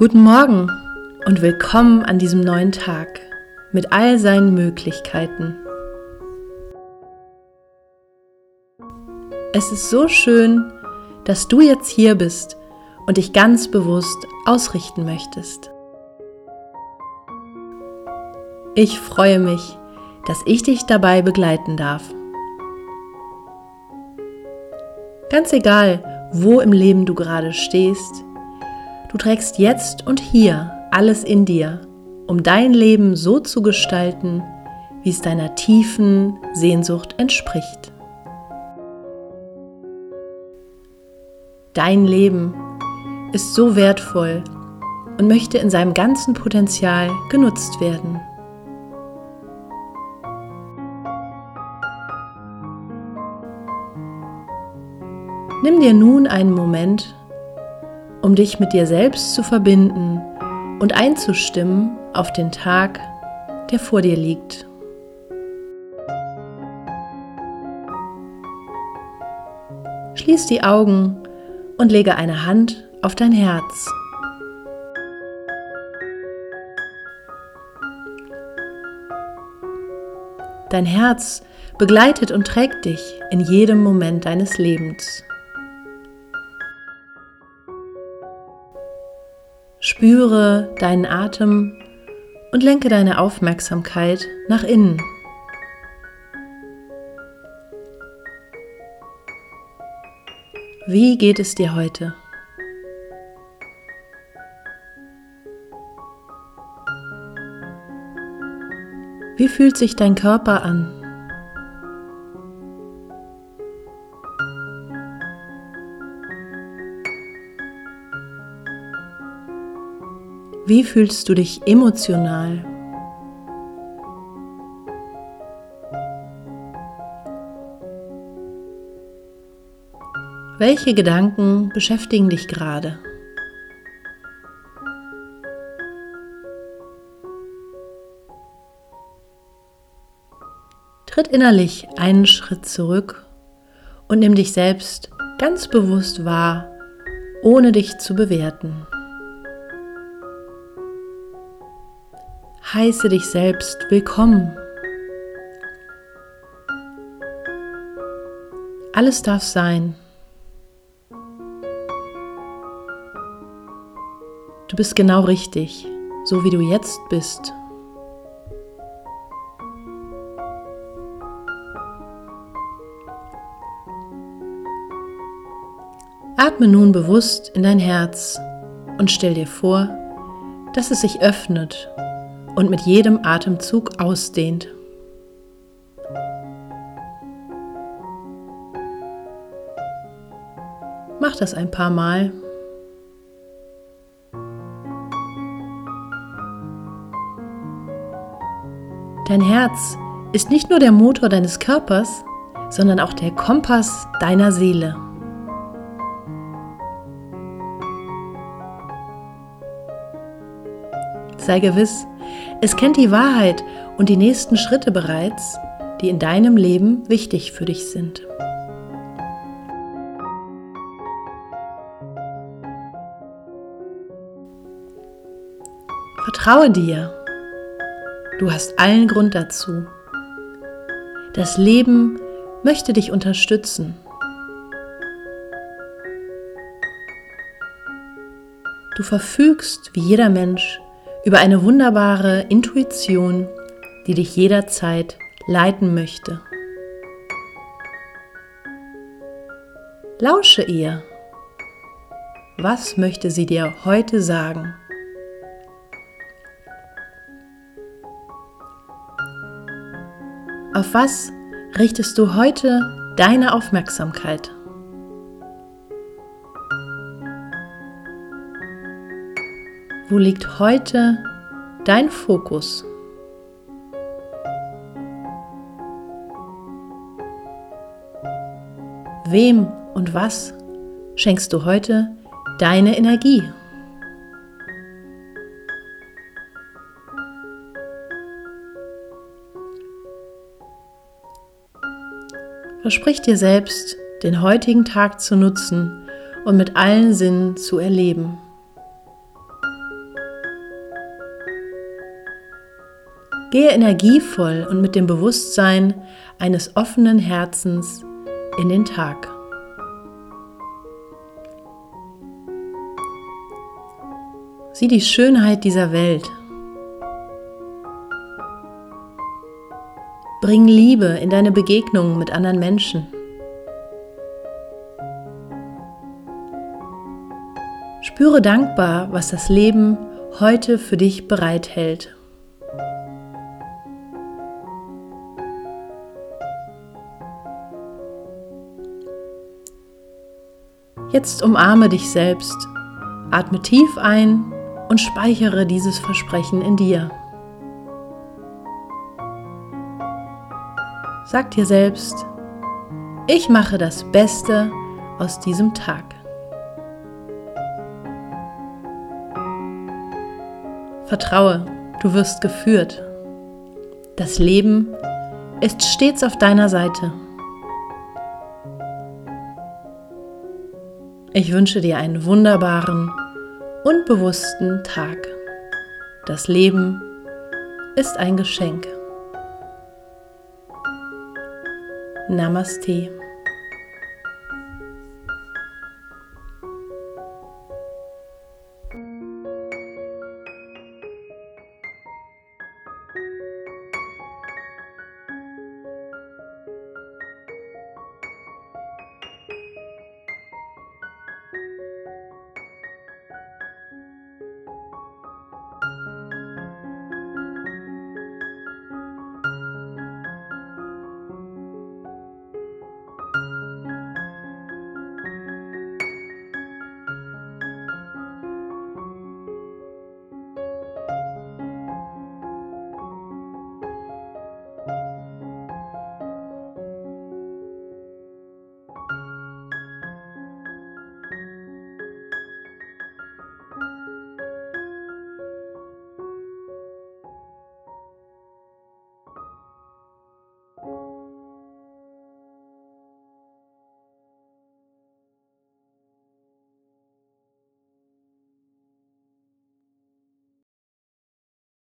Guten Morgen und willkommen an diesem neuen Tag mit all seinen Möglichkeiten. Es ist so schön, dass du jetzt hier bist und dich ganz bewusst ausrichten möchtest. Ich freue mich, dass ich dich dabei begleiten darf. Ganz egal, wo im Leben du gerade stehst, Du trägst jetzt und hier alles in dir, um dein Leben so zu gestalten, wie es deiner tiefen Sehnsucht entspricht. Dein Leben ist so wertvoll und möchte in seinem ganzen Potenzial genutzt werden. Nimm dir nun einen Moment um dich mit dir selbst zu verbinden und einzustimmen auf den Tag, der vor dir liegt. Schließ die Augen und lege eine Hand auf dein Herz. Dein Herz begleitet und trägt dich in jedem Moment deines Lebens. Spüre deinen Atem und lenke deine Aufmerksamkeit nach innen. Wie geht es dir heute? Wie fühlt sich dein Körper an? Wie fühlst du dich emotional? Welche Gedanken beschäftigen dich gerade? Tritt innerlich einen Schritt zurück und nimm dich selbst ganz bewusst wahr, ohne dich zu bewerten. Heiße dich selbst willkommen. Alles darf sein. Du bist genau richtig, so wie du jetzt bist. Atme nun bewusst in dein Herz und stell dir vor, dass es sich öffnet und mit jedem Atemzug ausdehnt. Mach das ein paar Mal. Dein Herz ist nicht nur der Motor deines Körpers, sondern auch der Kompass deiner Seele. Sei gewiss, es kennt die Wahrheit und die nächsten Schritte bereits, die in deinem Leben wichtig für dich sind. Vertraue dir. Du hast allen Grund dazu. Das Leben möchte dich unterstützen. Du verfügst wie jeder Mensch über eine wunderbare Intuition, die dich jederzeit leiten möchte. Lausche ihr. Was möchte sie dir heute sagen? Auf was richtest du heute deine Aufmerksamkeit? Wo liegt heute dein Fokus? Wem und was schenkst du heute deine Energie? Versprich dir selbst, den heutigen Tag zu nutzen und mit allen Sinnen zu erleben. Gehe energievoll und mit dem Bewusstsein eines offenen Herzens in den Tag. Sieh die Schönheit dieser Welt. Bring Liebe in deine Begegnungen mit anderen Menschen. Spüre dankbar, was das Leben heute für dich bereithält. Jetzt umarme dich selbst, atme tief ein und speichere dieses Versprechen in dir. Sag dir selbst, ich mache das Beste aus diesem Tag. Vertraue, du wirst geführt. Das Leben ist stets auf deiner Seite. Ich wünsche dir einen wunderbaren und bewussten Tag. Das Leben ist ein Geschenk. Namaste.